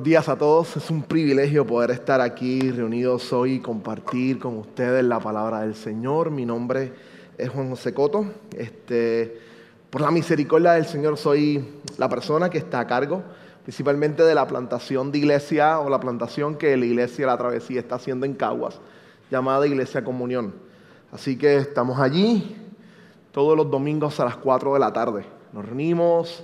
Buenos días a todos, es un privilegio poder estar aquí reunidos hoy y compartir con ustedes la palabra del Señor. Mi nombre es Juan José Coto. Este, por la misericordia del Señor soy la persona que está a cargo principalmente de la plantación de iglesia o la plantación que la iglesia La Travesía está haciendo en Caguas, llamada Iglesia Comunión. Así que estamos allí todos los domingos a las 4 de la tarde. Nos reunimos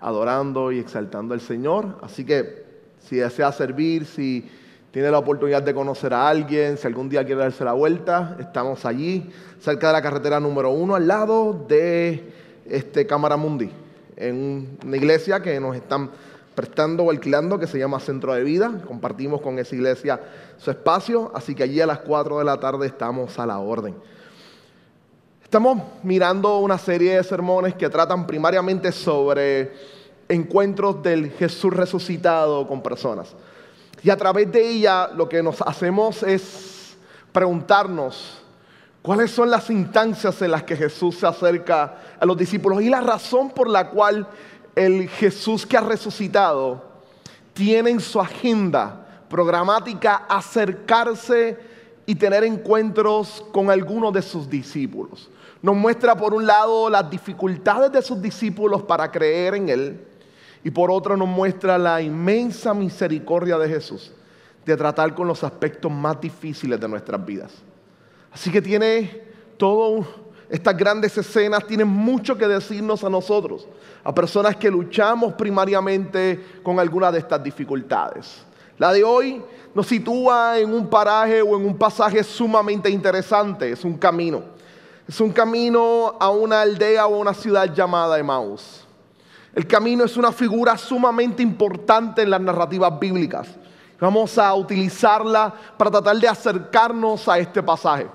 adorando y exaltando al Señor. Así que si desea servir, si tiene la oportunidad de conocer a alguien, si algún día quiere darse la vuelta, estamos allí, cerca de la carretera número uno, al lado de este Cámara Mundi, en una iglesia que nos están prestando o alquilando que se llama Centro de Vida. Compartimos con esa iglesia su espacio, así que allí a las 4 de la tarde estamos a la orden. Estamos mirando una serie de sermones que tratan primariamente sobre encuentros del Jesús resucitado con personas. Y a través de ella lo que nos hacemos es preguntarnos cuáles son las instancias en las que Jesús se acerca a los discípulos y la razón por la cual el Jesús que ha resucitado tiene en su agenda programática acercarse y tener encuentros con algunos de sus discípulos. Nos muestra por un lado las dificultades de sus discípulos para creer en Él y por otro nos muestra la inmensa misericordia de Jesús de tratar con los aspectos más difíciles de nuestras vidas. Así que tiene todo, estas grandes escenas tienen mucho que decirnos a nosotros, a personas que luchamos primariamente con alguna de estas dificultades. La de hoy nos sitúa en un paraje o en un pasaje sumamente interesante, es un camino. Es un camino a una aldea o a una ciudad llamada Emmaus. El camino es una figura sumamente importante en las narrativas bíblicas. Vamos a utilizarla para tratar de acercarnos a este pasaje.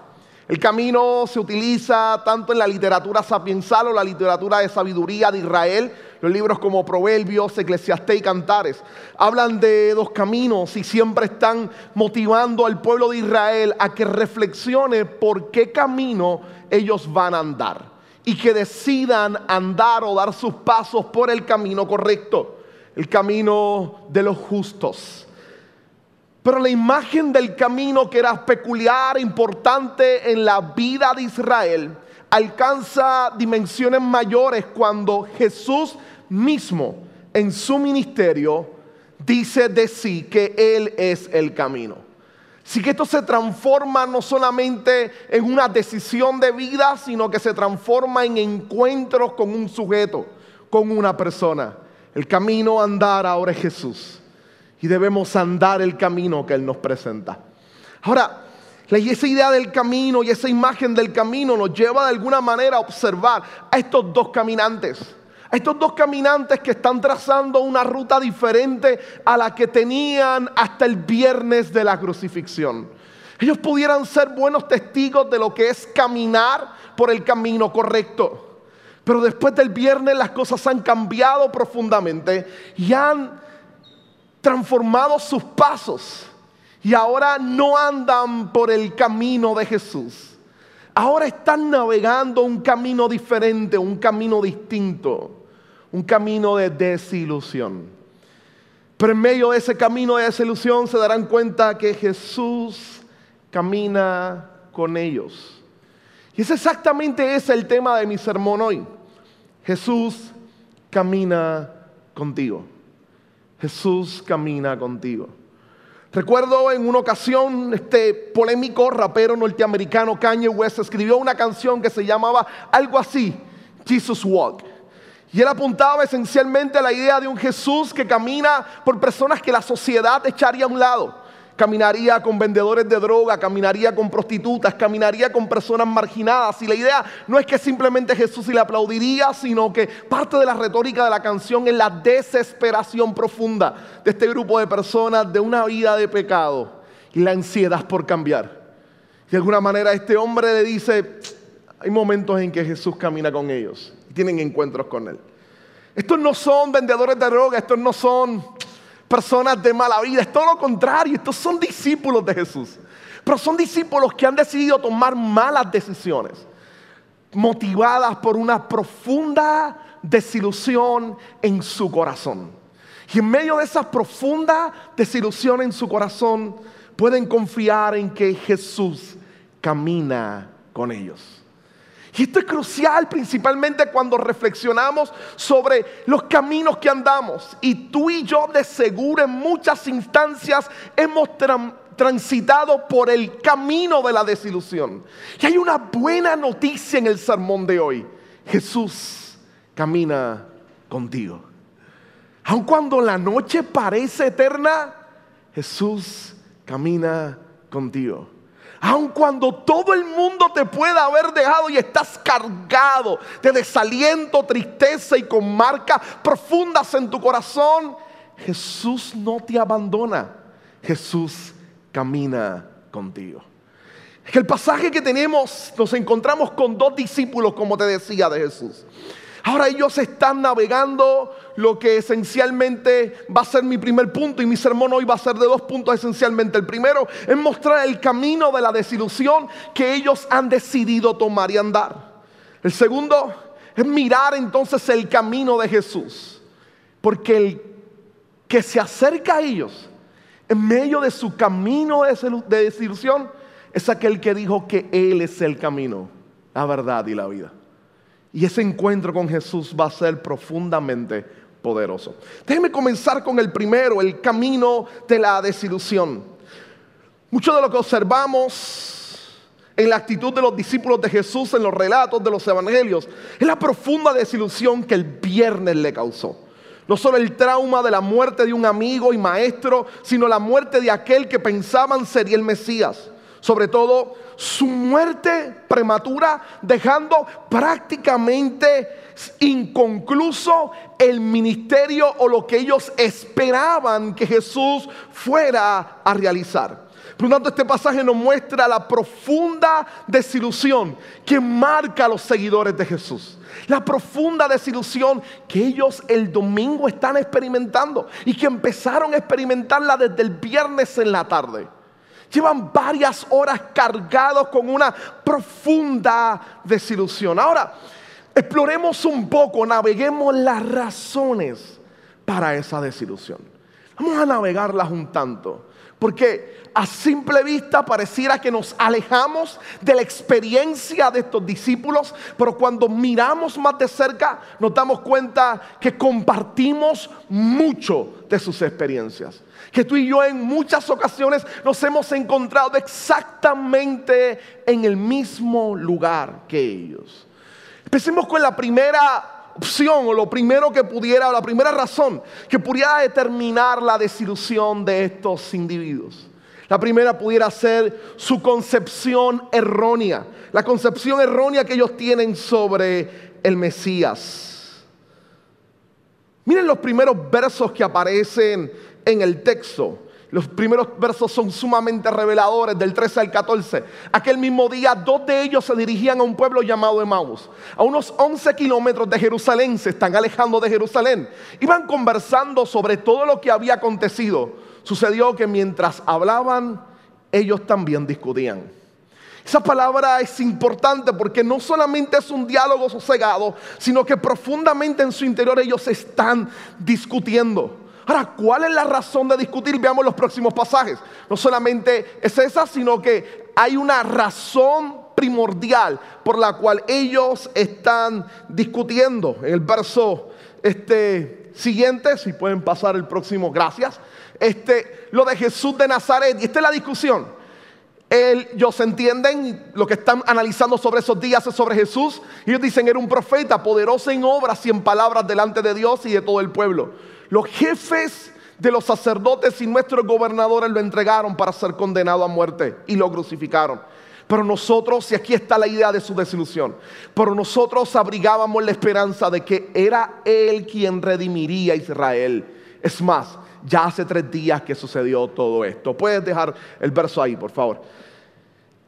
El camino se utiliza tanto en la literatura sapiensal o la literatura de sabiduría de Israel, los libros como Proverbios, Eclesiastés y Cantares. Hablan de dos caminos y siempre están motivando al pueblo de Israel a que reflexione por qué camino ellos van a andar y que decidan andar o dar sus pasos por el camino correcto, el camino de los justos. Pero la imagen del camino que era peculiar, importante en la vida de Israel, alcanza dimensiones mayores cuando Jesús mismo en su ministerio dice de sí que Él es el camino. Así que esto se transforma no solamente en una decisión de vida, sino que se transforma en encuentros con un sujeto, con una persona. El camino a andar ahora es Jesús. Y debemos andar el camino que Él nos presenta. Ahora, esa idea del camino y esa imagen del camino nos lleva de alguna manera a observar a estos dos caminantes a estos dos caminantes que están trazando una ruta diferente a la que tenían hasta el viernes de la crucifixión. Ellos pudieran ser buenos testigos de lo que es caminar por el camino correcto. Pero después del viernes las cosas han cambiado profundamente y han transformado sus pasos. Y ahora no andan por el camino de Jesús. Ahora están navegando un camino diferente, un camino distinto un camino de desilusión. Pero en medio de ese camino de desilusión se darán cuenta que Jesús camina con ellos. Y es exactamente ese el tema de mi sermón hoy. Jesús camina contigo. Jesús camina contigo. Recuerdo en una ocasión, este polémico rapero norteamericano Kanye West escribió una canción que se llamaba algo así, Jesus Walk. Y él apuntaba esencialmente a la idea de un Jesús que camina por personas que la sociedad echaría a un lado. Caminaría con vendedores de droga, caminaría con prostitutas, caminaría con personas marginadas. Y la idea no es que simplemente Jesús le aplaudiría, sino que parte de la retórica de la canción es la desesperación profunda de este grupo de personas de una vida de pecado y la ansiedad por cambiar. De alguna manera este hombre le dice, hay momentos en que Jesús camina con ellos y tienen encuentros con Él. Estos no son vendedores de droga, estos no son personas de mala vida, es todo lo contrario, estos son discípulos de Jesús. Pero son discípulos que han decidido tomar malas decisiones, motivadas por una profunda desilusión en su corazón. Y en medio de esa profunda desilusión en su corazón, pueden confiar en que Jesús camina con ellos. Y esto es crucial principalmente cuando reflexionamos sobre los caminos que andamos. Y tú y yo de seguro en muchas instancias hemos transitado por el camino de la desilusión. Y hay una buena noticia en el sermón de hoy. Jesús camina contigo. Aun cuando la noche parece eterna, Jesús camina contigo. Aun cuando todo el mundo te pueda haber dejado y estás cargado de desaliento, tristeza y con marcas profundas en tu corazón, Jesús no te abandona. Jesús camina contigo. Es que el pasaje que tenemos, nos encontramos con dos discípulos, como te decía, de Jesús. Ahora ellos están navegando lo que esencialmente va a ser mi primer punto y mi sermón hoy va a ser de dos puntos esencialmente. El primero es mostrar el camino de la desilusión que ellos han decidido tomar y andar. El segundo es mirar entonces el camino de Jesús. Porque el que se acerca a ellos en medio de su camino de desilusión es aquel que dijo que Él es el camino, la verdad y la vida. Y ese encuentro con Jesús va a ser profundamente poderoso. Déjenme comenzar con el primero, el camino de la desilusión. Mucho de lo que observamos en la actitud de los discípulos de Jesús en los relatos de los evangelios es la profunda desilusión que el viernes le causó. No solo el trauma de la muerte de un amigo y maestro, sino la muerte de aquel que pensaban sería el Mesías. Sobre todo su muerte prematura, dejando prácticamente inconcluso el ministerio o lo que ellos esperaban que Jesús fuera a realizar. Por lo tanto, este pasaje nos muestra la profunda desilusión que marca a los seguidores de Jesús. La profunda desilusión que ellos el domingo están experimentando y que empezaron a experimentarla desde el viernes en la tarde. Llevan varias horas cargados con una profunda desilusión. Ahora, exploremos un poco, naveguemos las razones para esa desilusión. Vamos a navegarlas un tanto. Porque a simple vista pareciera que nos alejamos de la experiencia de estos discípulos, pero cuando miramos más de cerca nos damos cuenta que compartimos mucho de sus experiencias. Que tú y yo en muchas ocasiones nos hemos encontrado exactamente en el mismo lugar que ellos. Empecemos con la primera opción o lo primero que pudiera, o la primera razón que pudiera determinar la desilusión de estos individuos. La primera pudiera ser su concepción errónea, la concepción errónea que ellos tienen sobre el Mesías. Miren los primeros versos que aparecen en el texto. Los primeros versos son sumamente reveladores, del 13 al 14. Aquel mismo día, dos de ellos se dirigían a un pueblo llamado Emmaus. A unos 11 kilómetros de Jerusalén, se están alejando de Jerusalén. Iban conversando sobre todo lo que había acontecido. Sucedió que mientras hablaban, ellos también discutían. Esa palabra es importante porque no solamente es un diálogo sosegado, sino que profundamente en su interior ellos están discutiendo. Ahora, ¿cuál es la razón de discutir? Veamos los próximos pasajes. No solamente es esa, sino que hay una razón primordial por la cual ellos están discutiendo. En el verso este, siguiente, si pueden pasar el próximo, gracias. Este, lo de Jesús de Nazaret, y esta es la discusión. ellos entienden lo que están analizando sobre esos días es sobre Jesús. Ellos dicen era un profeta poderoso en obras y en palabras delante de Dios y de todo el pueblo. Los jefes de los sacerdotes y nuestros gobernadores lo entregaron para ser condenado a muerte y lo crucificaron. Pero nosotros, y aquí está la idea de su desilusión, pero nosotros abrigábamos la esperanza de que era Él quien redimiría a Israel. Es más, ya hace tres días que sucedió todo esto. Puedes dejar el verso ahí, por favor.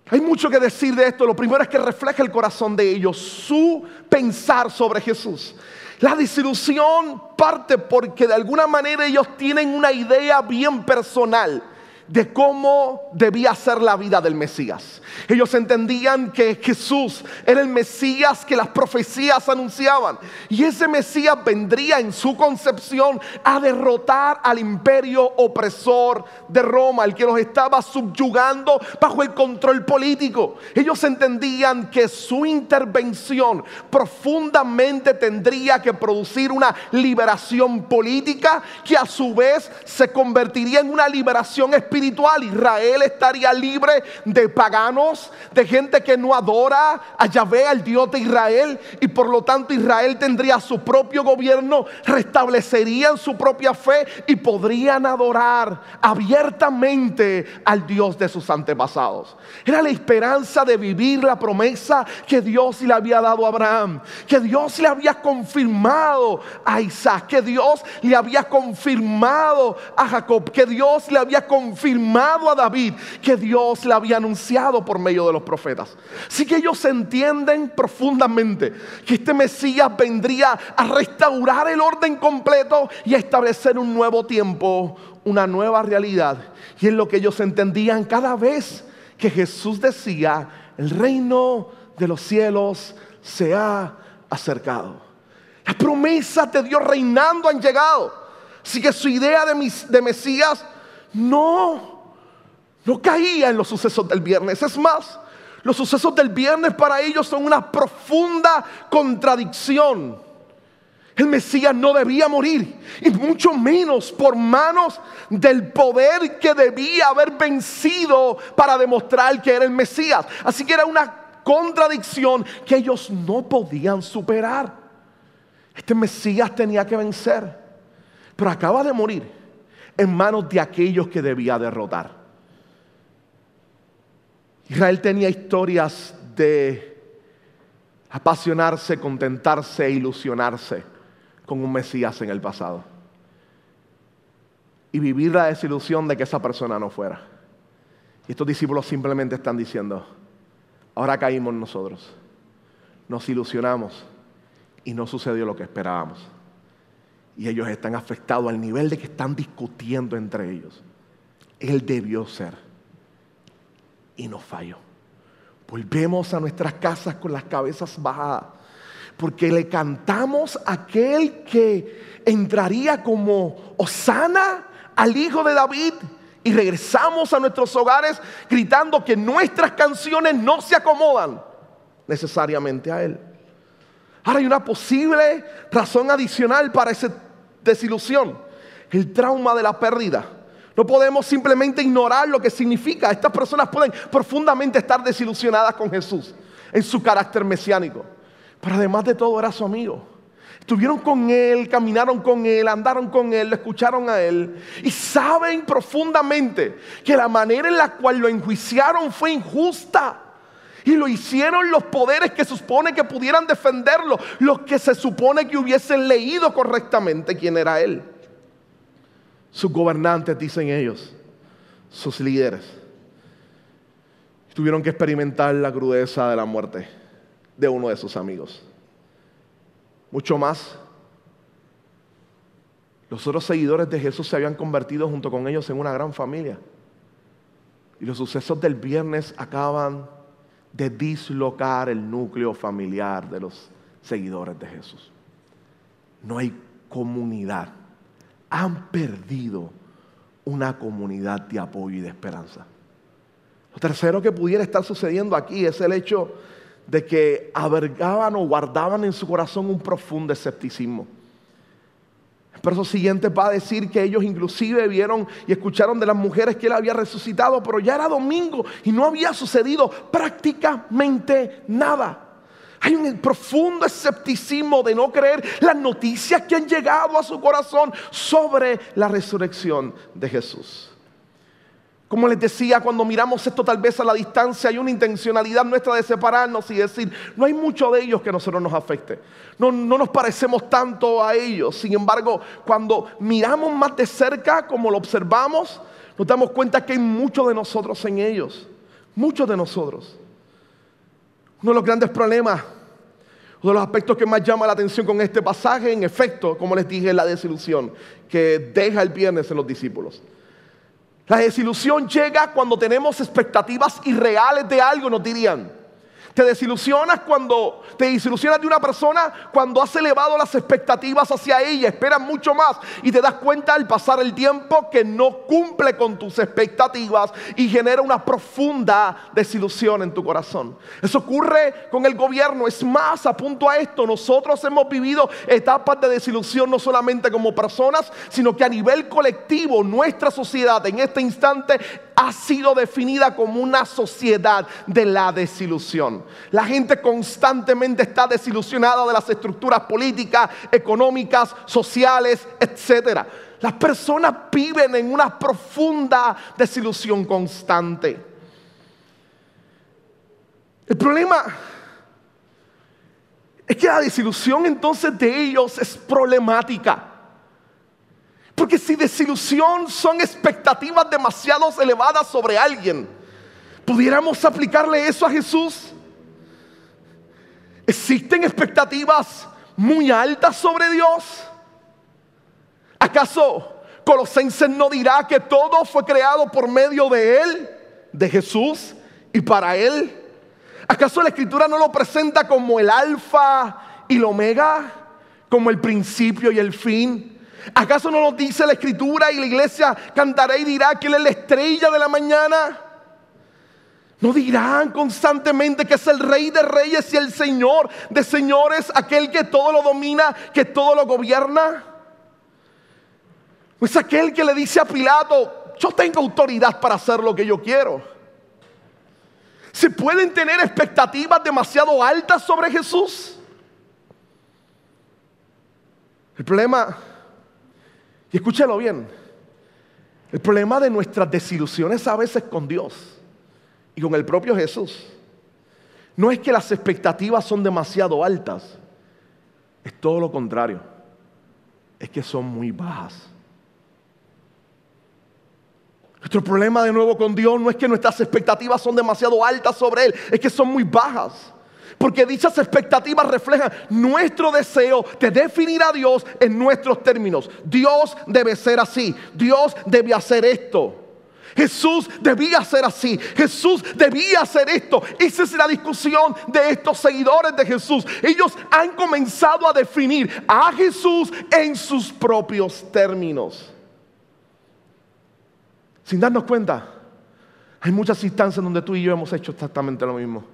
Hay mucho que decir de esto. Lo primero es que refleja el corazón de ellos, su pensar sobre Jesús. La desilusión parte porque de alguna manera ellos tienen una idea bien personal de cómo debía ser la vida del Mesías. Ellos entendían que Jesús era el Mesías que las profecías anunciaban. Y ese Mesías vendría en su concepción a derrotar al imperio opresor de Roma, el que los estaba subyugando bajo el control político. Ellos entendían que su intervención profundamente tendría que producir una liberación política que a su vez se convertiría en una liberación espiritual. Israel estaría libre de paganos de gente que no adora a Yahvé, al Dios de Israel, y por lo tanto Israel tendría su propio gobierno, restablecerían su propia fe y podrían adorar abiertamente al Dios de sus antepasados. Era la esperanza de vivir la promesa que Dios le había dado a Abraham, que Dios le había confirmado a Isaac, que Dios le había confirmado a Jacob, que Dios le había confirmado a David, que Dios le había anunciado por medio de los profetas. Así que ellos entienden profundamente que este Mesías vendría a restaurar el orden completo y a establecer un nuevo tiempo, una nueva realidad. Y es lo que ellos entendían cada vez que Jesús decía, el reino de los cielos se ha acercado. Las promesas de Dios reinando han llegado. Así que su idea de, de Mesías no no caía en los sucesos del viernes. Es más, los sucesos del viernes para ellos son una profunda contradicción. El Mesías no debía morir, y mucho menos por manos del poder que debía haber vencido para demostrar que era el Mesías. Así que era una contradicción que ellos no podían superar. Este Mesías tenía que vencer, pero acaba de morir en manos de aquellos que debía derrotar. Israel tenía historias de apasionarse, contentarse e ilusionarse con un Mesías en el pasado. Y vivir la desilusión de que esa persona no fuera. Y estos discípulos simplemente están diciendo, ahora caímos nosotros, nos ilusionamos y no sucedió lo que esperábamos. Y ellos están afectados al nivel de que están discutiendo entre ellos. Él debió ser y nos falló. Volvemos a nuestras casas con las cabezas bajadas, porque le cantamos a aquel que entraría como Osana al hijo de David y regresamos a nuestros hogares gritando que nuestras canciones no se acomodan necesariamente a él. Ahora hay una posible razón adicional para esa desilusión, el trauma de la pérdida. No podemos simplemente ignorar lo que significa. Estas personas pueden profundamente estar desilusionadas con Jesús en su carácter mesiánico. Pero además de todo era su amigo. Estuvieron con Él, caminaron con Él, andaron con Él, escucharon a Él. Y saben profundamente que la manera en la cual lo enjuiciaron fue injusta. Y lo hicieron los poderes que supone que pudieran defenderlo, los que se supone que hubiesen leído correctamente quién era Él sus gobernantes, dicen ellos, sus líderes. Tuvieron que experimentar la crudeza de la muerte de uno de sus amigos. Mucho más, los otros seguidores de Jesús se habían convertido junto con ellos en una gran familia. Y los sucesos del viernes acaban de dislocar el núcleo familiar de los seguidores de Jesús. No hay comunidad han perdido una comunidad de apoyo y de esperanza. Lo tercero que pudiera estar sucediendo aquí es el hecho de que abergaban o guardaban en su corazón un profundo escepticismo. Verso siguiente va a decir que ellos inclusive vieron y escucharon de las mujeres que él había resucitado, pero ya era domingo y no había sucedido prácticamente nada. Hay un profundo escepticismo de no creer las noticias que han llegado a su corazón sobre la resurrección de Jesús. Como les decía, cuando miramos esto tal vez a la distancia, hay una intencionalidad nuestra de separarnos y decir, no hay mucho de ellos que a nosotros nos afecte. No, no nos parecemos tanto a ellos. Sin embargo, cuando miramos más de cerca, como lo observamos, nos damos cuenta que hay mucho de nosotros en ellos. Muchos de nosotros. Uno de los grandes problemas, uno de los aspectos que más llama la atención con este pasaje, en efecto, como les dije, la desilusión que deja el viernes en los discípulos. La desilusión llega cuando tenemos expectativas irreales de algo, nos dirían. Te desilusionas cuando te desilusionas de una persona cuando has elevado las expectativas hacia ella, esperas mucho más y te das cuenta al pasar el tiempo que no cumple con tus expectativas y genera una profunda desilusión en tu corazón. Eso ocurre con el gobierno, es más, apunto a esto, nosotros hemos vivido etapas de desilusión no solamente como personas, sino que a nivel colectivo nuestra sociedad en este instante ha sido definida como una sociedad de la desilusión. La gente constantemente está desilusionada de las estructuras políticas, económicas, sociales, etc. Las personas viven en una profunda desilusión constante. El problema es que la desilusión entonces de ellos es problemática. Porque si desilusión son expectativas demasiado elevadas sobre alguien, ¿pudiéramos aplicarle eso a Jesús? ¿Existen expectativas muy altas sobre Dios? ¿Acaso Colosenses no dirá que todo fue creado por medio de Él, de Jesús y para Él? ¿Acaso la Escritura no lo presenta como el alfa y el omega, como el principio y el fin? ¿Acaso no nos dice la escritura y la iglesia cantará y dirá que Él es la estrella de la mañana? ¿No dirán constantemente que es el rey de reyes y el señor de señores, aquel que todo lo domina, que todo lo gobierna? Pues aquel que le dice a Pilato, yo tengo autoridad para hacer lo que yo quiero. ¿Se pueden tener expectativas demasiado altas sobre Jesús? El problema y escúchalo bien. El problema de nuestras desilusiones a veces con Dios y con el propio Jesús no es que las expectativas son demasiado altas, es todo lo contrario, es que son muy bajas. Nuestro problema de nuevo con Dios no es que nuestras expectativas son demasiado altas sobre Él, es que son muy bajas. Porque dichas expectativas reflejan nuestro deseo de definir a Dios en nuestros términos. Dios debe ser así. Dios debe hacer esto. Jesús debía ser así. Jesús debía hacer esto. Esa es la discusión de estos seguidores de Jesús. Ellos han comenzado a definir a Jesús en sus propios términos. Sin darnos cuenta, hay muchas instancias donde tú y yo hemos hecho exactamente lo mismo.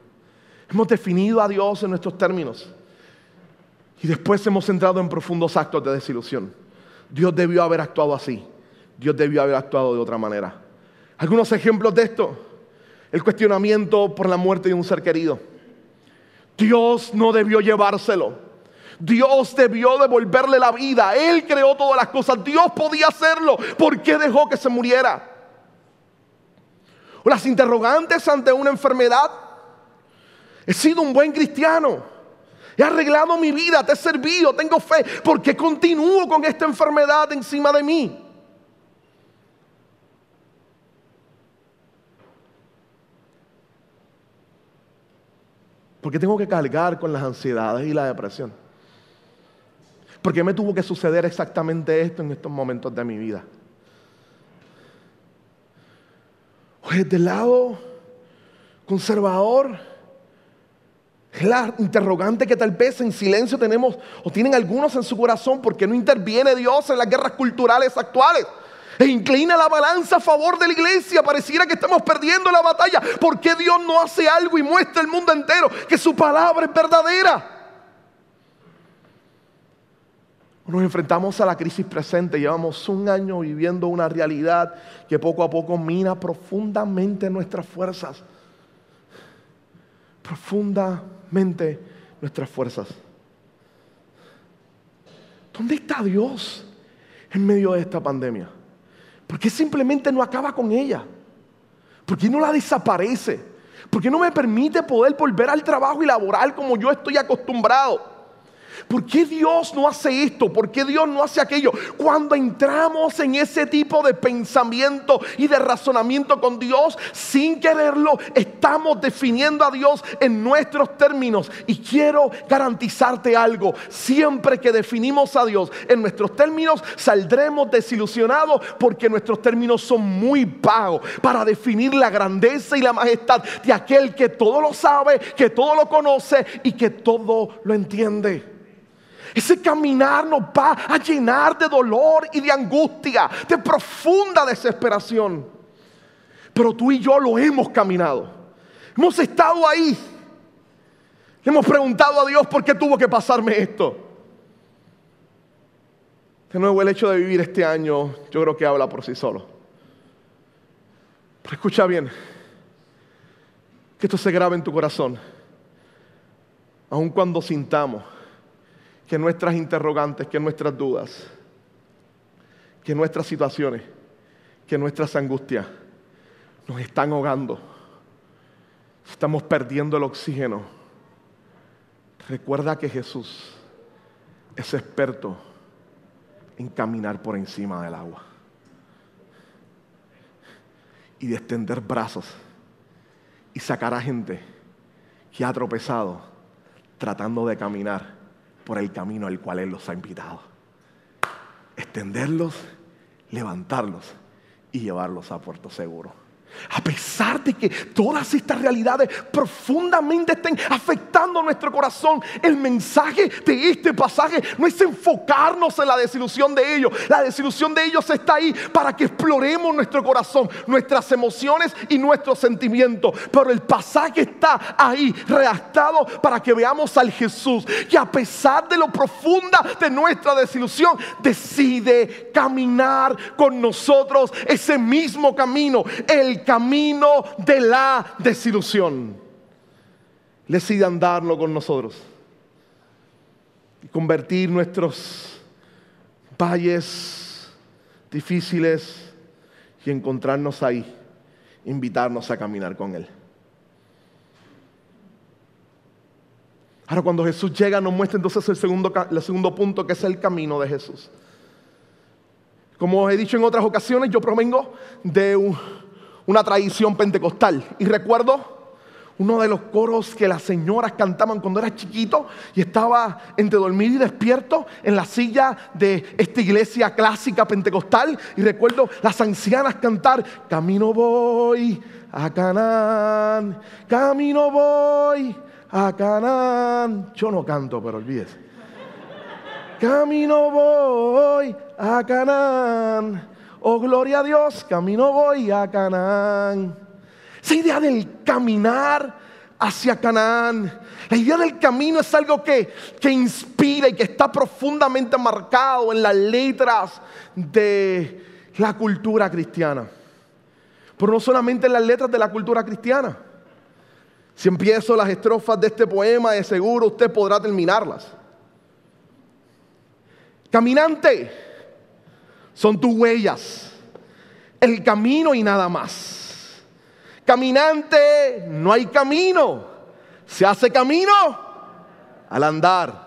Hemos definido a Dios en nuestros términos. Y después hemos entrado en profundos actos de desilusión. Dios debió haber actuado así. Dios debió haber actuado de otra manera. Algunos ejemplos de esto. El cuestionamiento por la muerte de un ser querido. Dios no debió llevárselo. Dios debió devolverle la vida. Él creó todas las cosas. Dios podía hacerlo. ¿Por qué dejó que se muriera? O las interrogantes ante una enfermedad. He sido un buen cristiano. He arreglado mi vida, te he servido, tengo fe. ¿Por qué continúo con esta enfermedad encima de mí? ¿Por qué tengo que cargar con las ansiedades y la depresión? ¿Por qué me tuvo que suceder exactamente esto en estos momentos de mi vida? Pues del lado conservador, la interrogante que tal vez en silencio tenemos o tienen algunos en su corazón porque no interviene Dios en las guerras culturales actuales. E inclina la balanza a favor de la iglesia. Pareciera que estamos perdiendo la batalla. ¿Por qué Dios no hace algo y muestra al mundo entero que su palabra es verdadera? Nos enfrentamos a la crisis presente, llevamos un año viviendo una realidad que poco a poco mina profundamente nuestras fuerzas. Profundamente nuestras fuerzas. ¿Dónde está Dios en medio de esta pandemia? ¿Por qué simplemente no acaba con ella? ¿Por qué no la desaparece? ¿Por qué no me permite poder volver al trabajo y laboral como yo estoy acostumbrado? ¿Por qué Dios no hace esto? ¿Por qué Dios no hace aquello? Cuando entramos en ese tipo de pensamiento y de razonamiento con Dios, sin quererlo, estamos definiendo a Dios en nuestros términos. Y quiero garantizarte algo, siempre que definimos a Dios en nuestros términos, saldremos desilusionados porque nuestros términos son muy vagos para definir la grandeza y la majestad de aquel que todo lo sabe, que todo lo conoce y que todo lo entiende. Ese caminar nos va a llenar de dolor y de angustia, de profunda desesperación. Pero tú y yo lo hemos caminado. Hemos estado ahí. Hemos preguntado a Dios por qué tuvo que pasarme esto. De nuevo, el hecho de vivir este año yo creo que habla por sí solo. Pero escucha bien, que esto se grabe en tu corazón, aun cuando sintamos que nuestras interrogantes, que nuestras dudas, que nuestras situaciones, que nuestras angustias nos están ahogando. Estamos perdiendo el oxígeno. Recuerda que Jesús es experto en caminar por encima del agua y de extender brazos y sacar a gente que ha tropezado tratando de caminar por el camino al cual Él los ha invitado. Extenderlos, levantarlos y llevarlos a puerto seguro. A pesar de que todas estas realidades profundamente estén afectando nuestro corazón, el mensaje de este pasaje no es enfocarnos en la desilusión de ellos. La desilusión de ellos está ahí para que exploremos nuestro corazón, nuestras emociones y nuestros sentimientos. Pero el pasaje está ahí redactado para que veamos al Jesús que a pesar de lo profunda de nuestra desilusión, decide caminar con nosotros ese mismo camino. El camino de la desilusión. Decide andarlo con nosotros y convertir nuestros valles difíciles y encontrarnos ahí, invitarnos a caminar con Él. Ahora cuando Jesús llega nos muestra entonces el segundo, el segundo punto que es el camino de Jesús. Como he dicho en otras ocasiones, yo provengo de un, una tradición pentecostal. Y recuerdo uno de los coros que las señoras cantaban cuando era chiquito y estaba entre dormir y despierto en la silla de esta iglesia clásica pentecostal. Y recuerdo las ancianas cantar, camino voy a Canaán, camino voy a Canaán. Yo no canto, pero olvídese. Camino voy a Canaán Oh, gloria a Dios, camino voy a Canaán. Esa idea del caminar hacia Canaán, la idea del camino es algo que, que inspira y que está profundamente marcado en las letras de la cultura cristiana. Pero no solamente en las letras de la cultura cristiana. Si empiezo las estrofas de este poema, de seguro usted podrá terminarlas. Caminante son tus huellas, el camino y nada más. Caminante, no hay camino. Se hace camino al andar.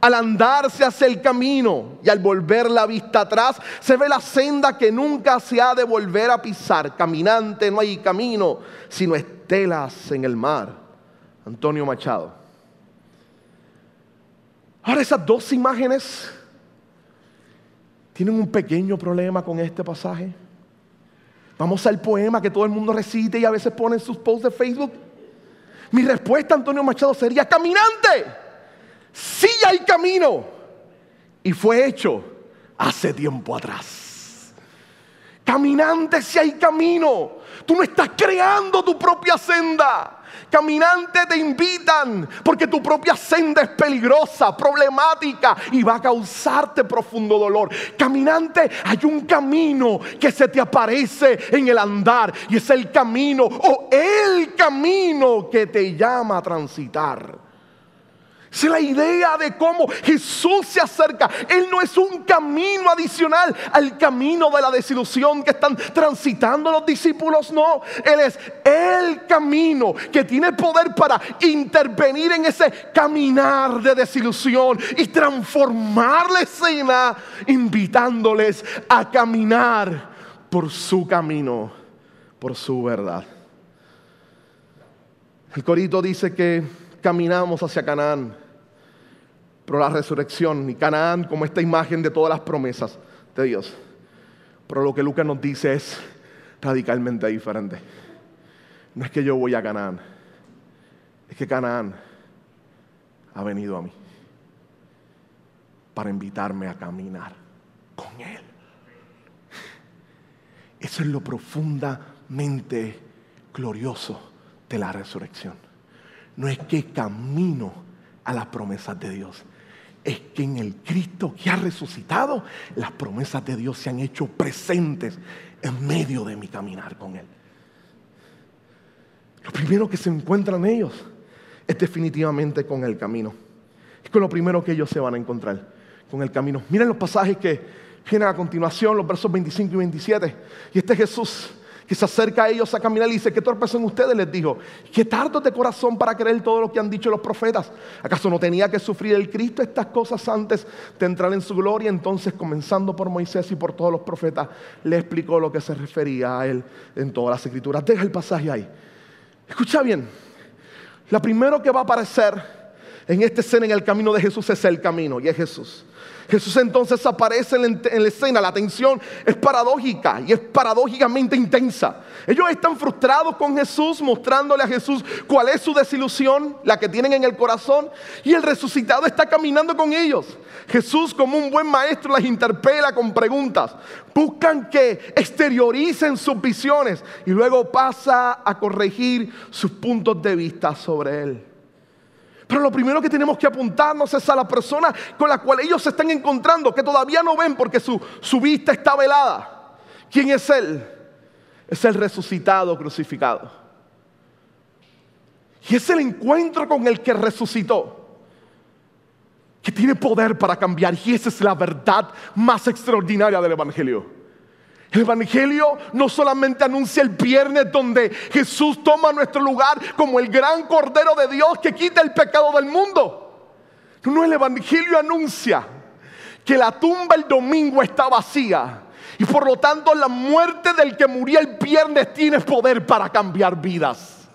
Al andar se hace el camino y al volver la vista atrás se ve la senda que nunca se ha de volver a pisar. Caminante, no hay camino, sino estelas en el mar. Antonio Machado. Ahora esas dos imágenes ¿Tienen un pequeño problema con este pasaje? Vamos al poema que todo el mundo recite y a veces pone en sus posts de Facebook. Mi respuesta, Antonio Machado, sería, caminante, sí hay camino. Y fue hecho hace tiempo atrás. Caminante si hay camino. Tú no estás creando tu propia senda. Caminante te invitan porque tu propia senda es peligrosa, problemática y va a causarte profundo dolor. Caminante, hay un camino que se te aparece en el andar y es el camino o el camino que te llama a transitar. Es la idea de cómo Jesús se acerca. Él no es un camino adicional al camino de la desilusión que están transitando los discípulos. No, Él es el camino que tiene poder para intervenir en ese caminar de desilusión y transformar la escena, invitándoles a caminar por su camino, por su verdad. El corito dice que caminamos hacia Canaán, pero la resurrección y Canaán como esta imagen de todas las promesas de Dios. Pero lo que Lucas nos dice es radicalmente diferente. No es que yo voy a Canaán, es que Canaán ha venido a mí para invitarme a caminar con Él. Eso es lo profundamente glorioso de la resurrección. No es que camino a las promesas de Dios. Es que en el Cristo que ha resucitado, las promesas de Dios se han hecho presentes en medio de mi caminar con Él. Lo primero que se encuentran ellos es definitivamente con el camino. Es con lo primero que ellos se van a encontrar, con el camino. Miren los pasajes que vienen a continuación, los versos 25 y 27. Y este Jesús que se acerca a ellos a caminar y dice, ¿qué torpes son ustedes? Les dijo, ¿qué tardos de corazón para creer todo lo que han dicho los profetas? ¿Acaso no tenía que sufrir el Cristo estas cosas antes de entrar en su gloria? Entonces, comenzando por Moisés y por todos los profetas, le explicó lo que se refería a él en todas las escrituras. Deja el pasaje ahí. Escucha bien, la primero que va a aparecer en esta escena en el camino de Jesús es el camino y es Jesús. Jesús entonces aparece en la escena, la tensión es paradójica y es paradójicamente intensa. Ellos están frustrados con Jesús, mostrándole a Jesús cuál es su desilusión, la que tienen en el corazón, y el resucitado está caminando con ellos. Jesús, como un buen maestro, les interpela con preguntas. Buscan que exterioricen sus visiones y luego pasa a corregir sus puntos de vista sobre él. Pero lo primero que tenemos que apuntarnos es a la persona con la cual ellos se están encontrando, que todavía no ven porque su, su vista está velada. ¿Quién es Él? Es el resucitado crucificado. Y es el encuentro con el que resucitó que tiene poder para cambiar. Y esa es la verdad más extraordinaria del Evangelio. El Evangelio no solamente anuncia el viernes donde Jesús toma nuestro lugar como el gran Cordero de Dios que quita el pecado del mundo. No, el Evangelio anuncia que la tumba el domingo está vacía. Y por lo tanto la muerte del que murió el viernes tiene poder para cambiar vidas.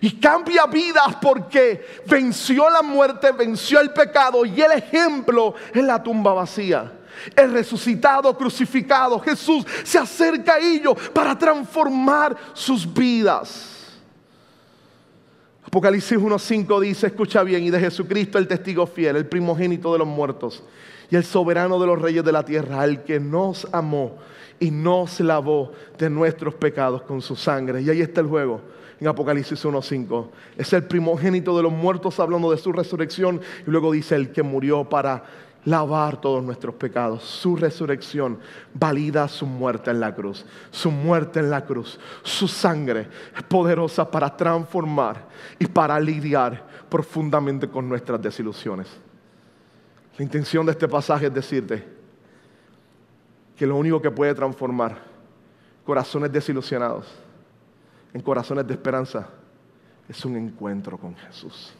Y cambia vidas porque venció la muerte, venció el pecado y el ejemplo es la tumba vacía el resucitado, crucificado, Jesús se acerca a ellos para transformar sus vidas. Apocalipsis 1.5 dice, escucha bien, y de Jesucristo el testigo fiel, el primogénito de los muertos y el soberano de los reyes de la tierra, al que nos amó y nos lavó de nuestros pecados con su sangre. Y ahí está el juego en Apocalipsis 1.5. Es el primogénito de los muertos hablando de su resurrección y luego dice el que murió para lavar todos nuestros pecados. Su resurrección valida su muerte en la cruz. Su muerte en la cruz. Su sangre es poderosa para transformar y para lidiar profundamente con nuestras desilusiones. La intención de este pasaje es decirte que lo único que puede transformar corazones desilusionados en corazones de esperanza es un encuentro con Jesús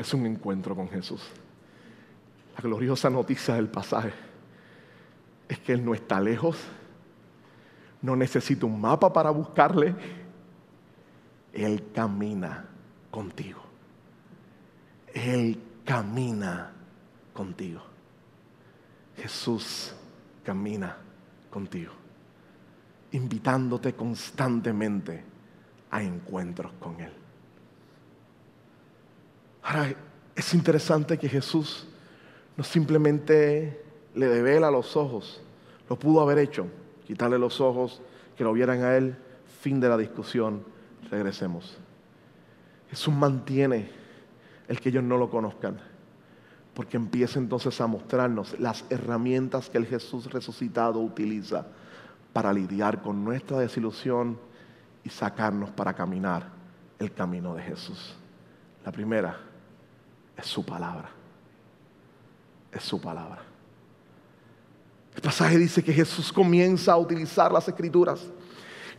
es un encuentro con Jesús. La gloriosa noticia del pasaje es que Él no está lejos, no necesita un mapa para buscarle, Él camina contigo. Él camina contigo. Jesús camina contigo, invitándote constantemente a encuentros con Él. Ahora, es interesante que Jesús no simplemente le devela los ojos Lo pudo haber hecho, quitarle los ojos, que lo vieran a él, fin de la discusión, regresemos. Jesús mantiene el que ellos no lo conozcan, porque empieza entonces a mostrarnos las herramientas que el Jesús resucitado utiliza para lidiar con nuestra desilusión y sacarnos para caminar el camino de Jesús. La primera es su palabra. Es su palabra. El pasaje dice que Jesús comienza a utilizar las escrituras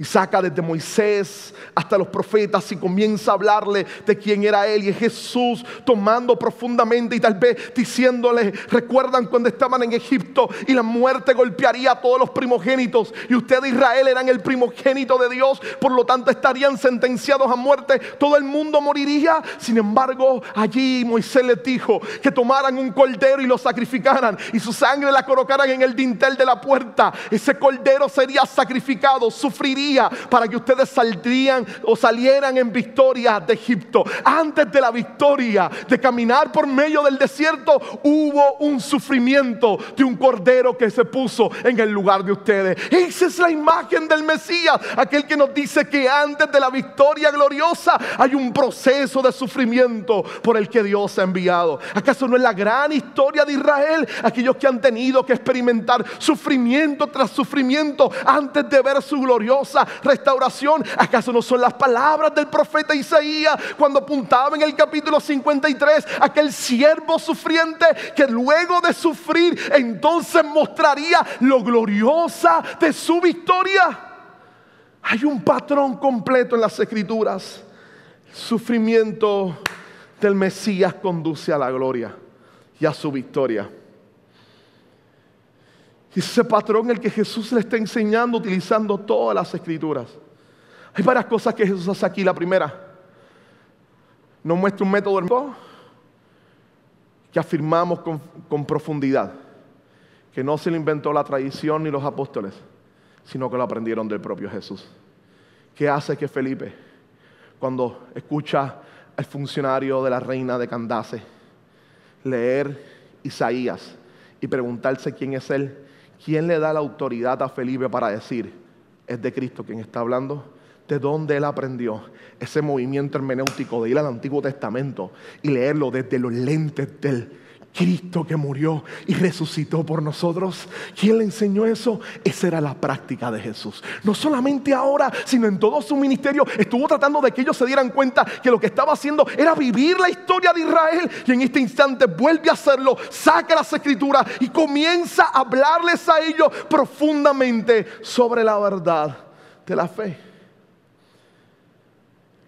y saca desde Moisés hasta los profetas y comienza a hablarle de quién era Él. Y es Jesús tomando profundamente y tal vez diciéndole, recuerdan cuando estaban en Egipto y la muerte golpearía a todos los primogénitos y ustedes Israel eran el primogénito de Dios, por lo tanto estarían sentenciados a muerte, todo el mundo moriría. Sin embargo, allí Moisés les dijo que tomaran un cordero y lo sacrificaran y su sangre la colocaran en el dintel de la puerta. Ese cordero sería sacrificado, sufriría para que ustedes saldrían o salieran en victoria de Egipto. Antes de la victoria de caminar por medio del desierto, hubo un sufrimiento de un cordero que se puso en el lugar de ustedes. Esa es la imagen del Mesías, aquel que nos dice que antes de la victoria gloriosa hay un proceso de sufrimiento por el que Dios ha enviado. ¿Acaso no es la gran historia de Israel? Aquellos que han tenido que experimentar sufrimiento tras sufrimiento antes de ver su gloriosa restauración. ¿Acaso no son las palabras del profeta Isaías cuando apuntaba en el capítulo 53 aquel siervo sufriente que luego de sufrir entonces mostraría lo gloriosa de su victoria? Hay un patrón completo en las escrituras. El sufrimiento del Mesías conduce a la gloria y a su victoria. Ese patrón el que Jesús le está enseñando utilizando todas las escrituras. Hay varias cosas que Jesús hace aquí. La primera, nos muestra un método que afirmamos con, con profundidad, que no se lo inventó la tradición ni los apóstoles, sino que lo aprendieron del propio Jesús. ¿Qué hace que Felipe, cuando escucha al funcionario de la reina de Candace leer Isaías y preguntarse quién es él, ¿Quién le da la autoridad a Felipe para decir, es de Cristo quien está hablando? ¿De dónde él aprendió ese movimiento hermenéutico de ir al Antiguo Testamento y leerlo desde los lentes del Cristo que murió y resucitó por nosotros. ¿Quién le enseñó eso? Esa era la práctica de Jesús. No solamente ahora, sino en todo su ministerio estuvo tratando de que ellos se dieran cuenta que lo que estaba haciendo era vivir la historia de Israel. Y en este instante vuelve a hacerlo, saca las escrituras y comienza a hablarles a ellos profundamente sobre la verdad de la fe.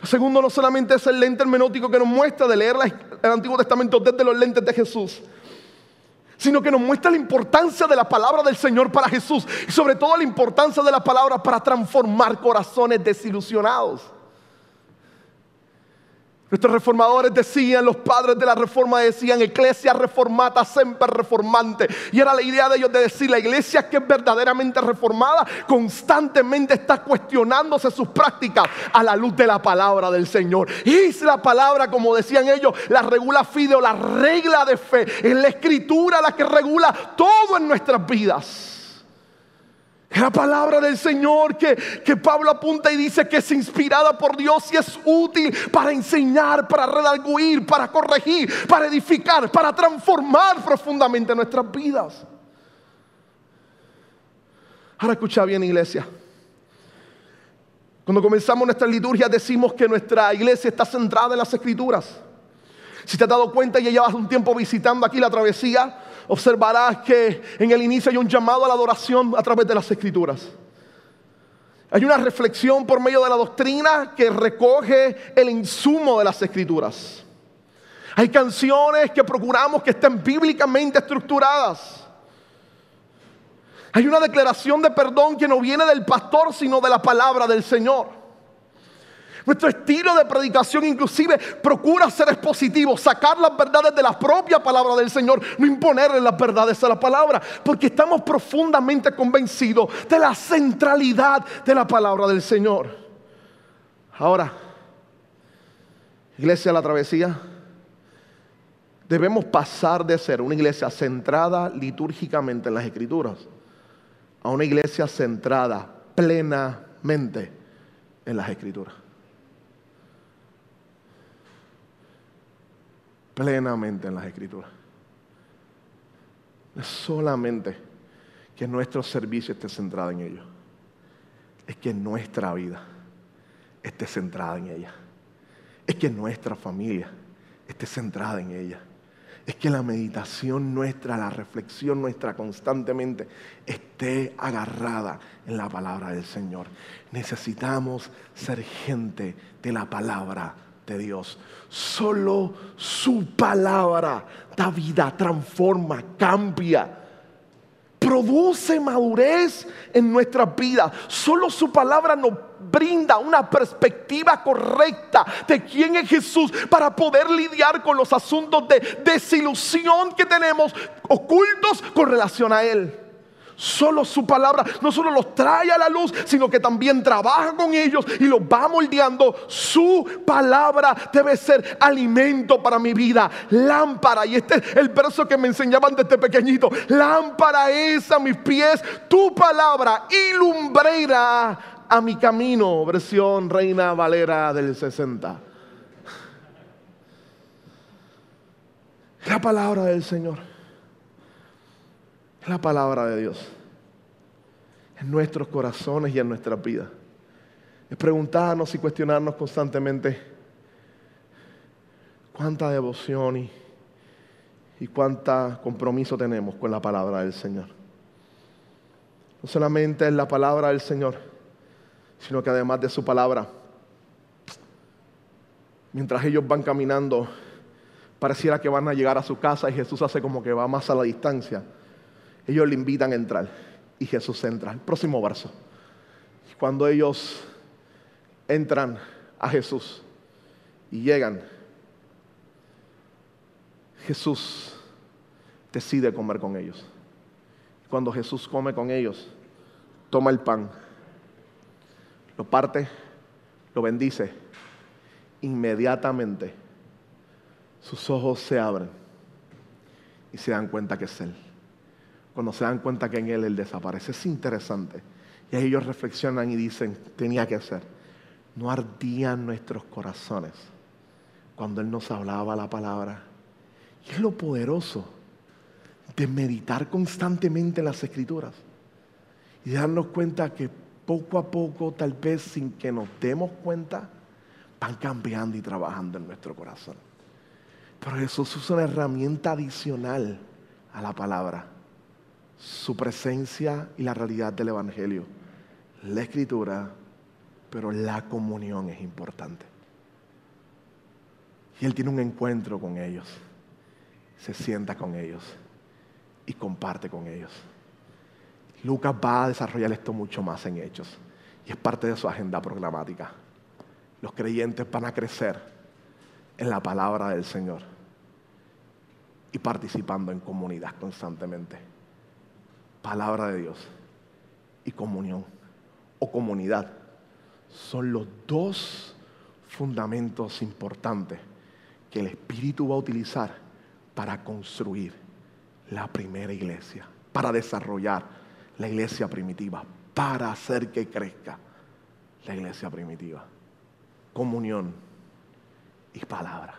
Segundo, no solamente es el lente hermenótico que nos muestra de leer el Antiguo Testamento desde los lentes de Jesús, sino que nos muestra la importancia de la palabra del Señor para Jesús y sobre todo la importancia de la palabra para transformar corazones desilusionados. Nuestros reformadores decían, los padres de la reforma decían, iglesia reformata, siempre reformante. Y era la idea de ellos de decir, la iglesia que es verdaderamente reformada, constantemente está cuestionándose sus prácticas a la luz de la palabra del Señor. Y es la palabra, como decían ellos, la regula fideo, la regla de fe. Es la escritura la que regula todo en nuestras vidas. La palabra del Señor que, que, Pablo apunta y dice que es inspirada por Dios y es útil para enseñar, para redarguir, para corregir, para edificar, para transformar profundamente nuestras vidas. Ahora escucha bien iglesia. Cuando comenzamos nuestra liturgia decimos que nuestra iglesia está centrada en las escrituras. Si te has dado cuenta y ya llevas un tiempo visitando aquí la travesía, observarás que en el inicio hay un llamado a la adoración a través de las escrituras. Hay una reflexión por medio de la doctrina que recoge el insumo de las escrituras. Hay canciones que procuramos que estén bíblicamente estructuradas. Hay una declaración de perdón que no viene del pastor, sino de la palabra del Señor. Nuestro estilo de predicación inclusive procura ser expositivo, sacar las verdades de la propia palabra del Señor, no imponerle las verdades a la palabra, porque estamos profundamente convencidos de la centralidad de la palabra del Señor. Ahora, iglesia de la travesía, debemos pasar de ser una iglesia centrada litúrgicamente en las escrituras a una iglesia centrada plenamente en las escrituras. Plenamente en las escrituras. Es solamente que nuestro servicio esté centrado en ello. Es que nuestra vida esté centrada en ella. Es que nuestra familia esté centrada en ella es que la meditación nuestra, la reflexión nuestra constantemente esté agarrada en la palabra del Señor. Necesitamos ser gente de la palabra de Dios. Solo su palabra da vida, transforma, cambia produce madurez en nuestra vida. Solo su palabra nos brinda una perspectiva correcta de quién es Jesús para poder lidiar con los asuntos de desilusión que tenemos ocultos con relación a Él. Solo su palabra no solo los trae a la luz, sino que también trabaja con ellos y los va moldeando. Su palabra debe ser alimento para mi vida, lámpara. Y este es el verso que me enseñaban desde pequeñito. Lámpara es a mis pies tu palabra y lumbrera a mi camino. Versión Reina Valera del 60. La palabra del Señor la palabra de Dios en nuestros corazones y en nuestras vidas. Es preguntarnos y cuestionarnos constantemente cuánta devoción y, y cuánta compromiso tenemos con la palabra del Señor. No solamente es la palabra del Señor, sino que además de su palabra, mientras ellos van caminando, pareciera que van a llegar a su casa y Jesús hace como que va más a la distancia ellos le invitan a entrar y Jesús entra. El próximo verso. Cuando ellos entran a Jesús y llegan, Jesús decide comer con ellos. Cuando Jesús come con ellos, toma el pan, lo parte, lo bendice. Inmediatamente sus ojos se abren y se dan cuenta que es Él cuando se dan cuenta que en Él Él desaparece. Es interesante. Y ahí ellos reflexionan y dicen, tenía que ser. No ardían nuestros corazones cuando Él nos hablaba la palabra. Y es lo poderoso de meditar constantemente en las escrituras y darnos cuenta que poco a poco, tal vez sin que nos demos cuenta, van cambiando y trabajando en nuestro corazón. Pero Jesús usa una herramienta adicional a la palabra su presencia y la realidad del Evangelio. La escritura, pero la comunión es importante. Y él tiene un encuentro con ellos, se sienta con ellos y comparte con ellos. Lucas va a desarrollar esto mucho más en hechos y es parte de su agenda programática. Los creyentes van a crecer en la palabra del Señor y participando en comunidad constantemente palabra de Dios y comunión o comunidad son los dos fundamentos importantes que el Espíritu va a utilizar para construir la primera iglesia, para desarrollar la iglesia primitiva, para hacer que crezca la iglesia primitiva. Comunión y palabra.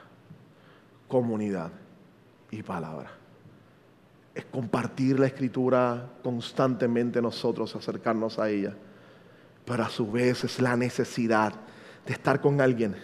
Comunidad y palabra es compartir la escritura constantemente nosotros, acercarnos a ella. Pero a su vez es la necesidad de estar con alguien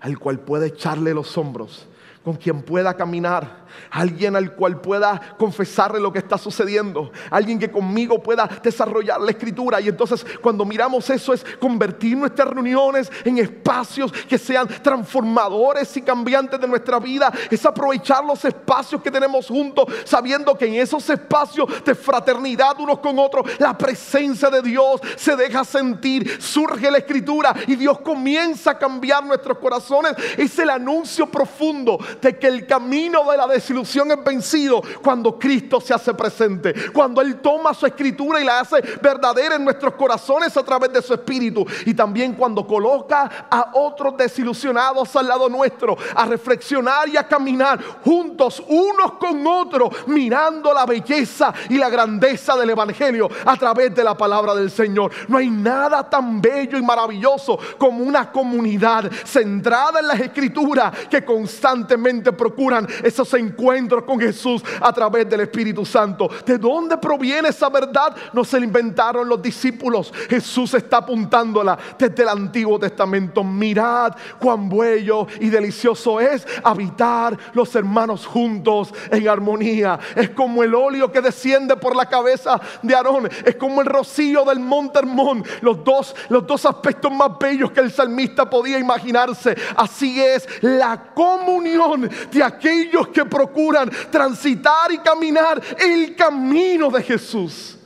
al cual puede echarle los hombros con quien pueda caminar, alguien al cual pueda confesarle lo que está sucediendo, alguien que conmigo pueda desarrollar la escritura. Y entonces cuando miramos eso es convertir nuestras reuniones en espacios que sean transformadores y cambiantes de nuestra vida, es aprovechar los espacios que tenemos juntos, sabiendo que en esos espacios de fraternidad unos con otros, la presencia de Dios se deja sentir, surge la escritura y Dios comienza a cambiar nuestros corazones. Es el anuncio profundo de que el camino de la desilusión es vencido cuando Cristo se hace presente, cuando Él toma su escritura y la hace verdadera en nuestros corazones a través de su espíritu y también cuando coloca a otros desilusionados al lado nuestro a reflexionar y a caminar juntos unos con otros mirando la belleza y la grandeza del Evangelio a través de la palabra del Señor. No hay nada tan bello y maravilloso como una comunidad centrada en las escrituras que constantemente procuran esos encuentros con Jesús a través del Espíritu Santo. ¿De dónde proviene esa verdad? No se la inventaron los discípulos. Jesús está apuntándola desde el Antiguo Testamento. Mirad cuán bello y delicioso es habitar los hermanos juntos en armonía. Es como el óleo que desciende por la cabeza de Aarón. Es como el rocío del monte Hermón. Los dos, los dos aspectos más bellos que el salmista podía imaginarse. Así es la comunión de aquellos que procuran transitar y caminar el camino de Jesús.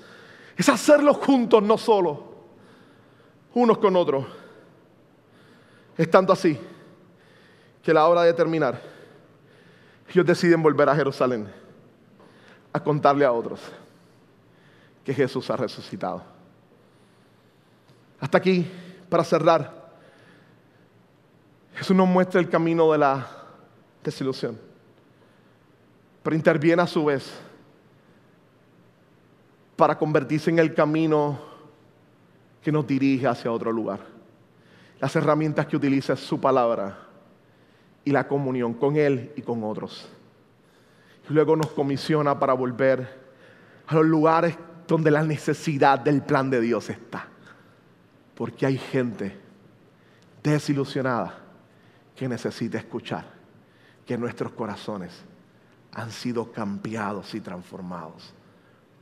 Es hacerlo juntos, no solo, unos con otros. Es tanto así que a la hora de terminar, ellos deciden volver a Jerusalén a contarle a otros que Jesús ha resucitado. Hasta aquí, para cerrar, Jesús nos muestra el camino de la desilusión, pero interviene a su vez para convertirse en el camino que nos dirige hacia otro lugar. Las herramientas que utiliza es su palabra y la comunión con Él y con otros. Y luego nos comisiona para volver a los lugares donde la necesidad del plan de Dios está. Porque hay gente desilusionada que necesita escuchar que nuestros corazones han sido cambiados y transformados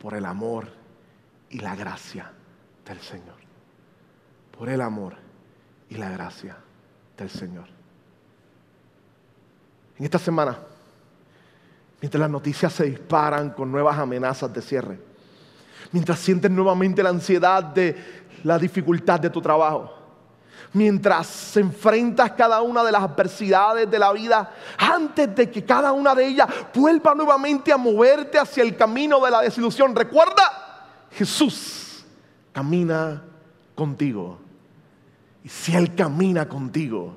por el amor y la gracia del Señor. Por el amor y la gracia del Señor. En esta semana, mientras las noticias se disparan con nuevas amenazas de cierre, mientras sientes nuevamente la ansiedad de la dificultad de tu trabajo, mientras enfrentas cada una de las adversidades de la vida, antes de que cada una de ellas vuelva nuevamente a moverte hacia el camino de la desilusión. Recuerda, Jesús camina contigo. Y si Él camina contigo,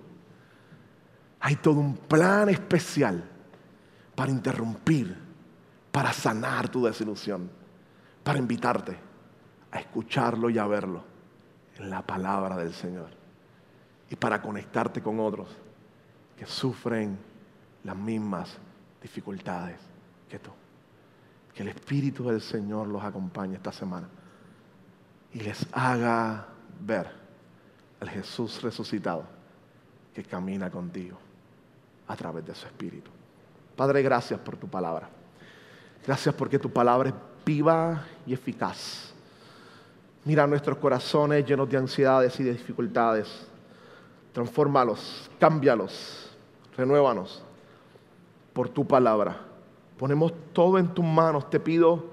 hay todo un plan especial para interrumpir, para sanar tu desilusión, para invitarte a escucharlo y a verlo en la palabra del Señor y para conectarte con otros que sufren las mismas dificultades que tú. Que el Espíritu del Señor los acompañe esta semana y les haga ver al Jesús resucitado que camina contigo a través de su Espíritu. Padre, gracias por tu palabra. Gracias porque tu palabra es viva y eficaz. Mira nuestros corazones llenos de ansiedades y de dificultades Transfórmalos, cámbialos, renuévanos por tu palabra. Ponemos todo en tus manos. Te pido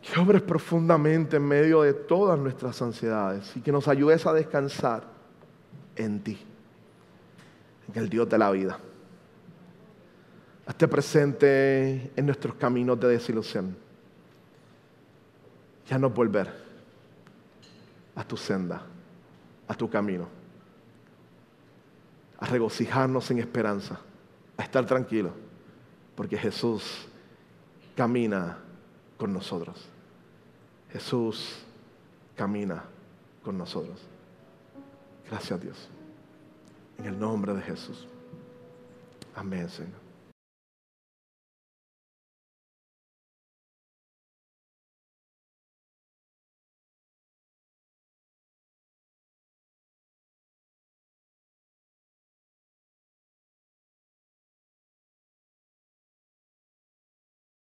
que obres profundamente en medio de todas nuestras ansiedades y que nos ayudes a descansar en ti, en el Dios de la vida. Hazte presente en nuestros caminos de desilusión. Ya no volver a tu senda, a tu camino a regocijarnos en esperanza, a estar tranquilos, porque Jesús camina con nosotros. Jesús camina con nosotros. Gracias a Dios. En el nombre de Jesús. Amén, Señor.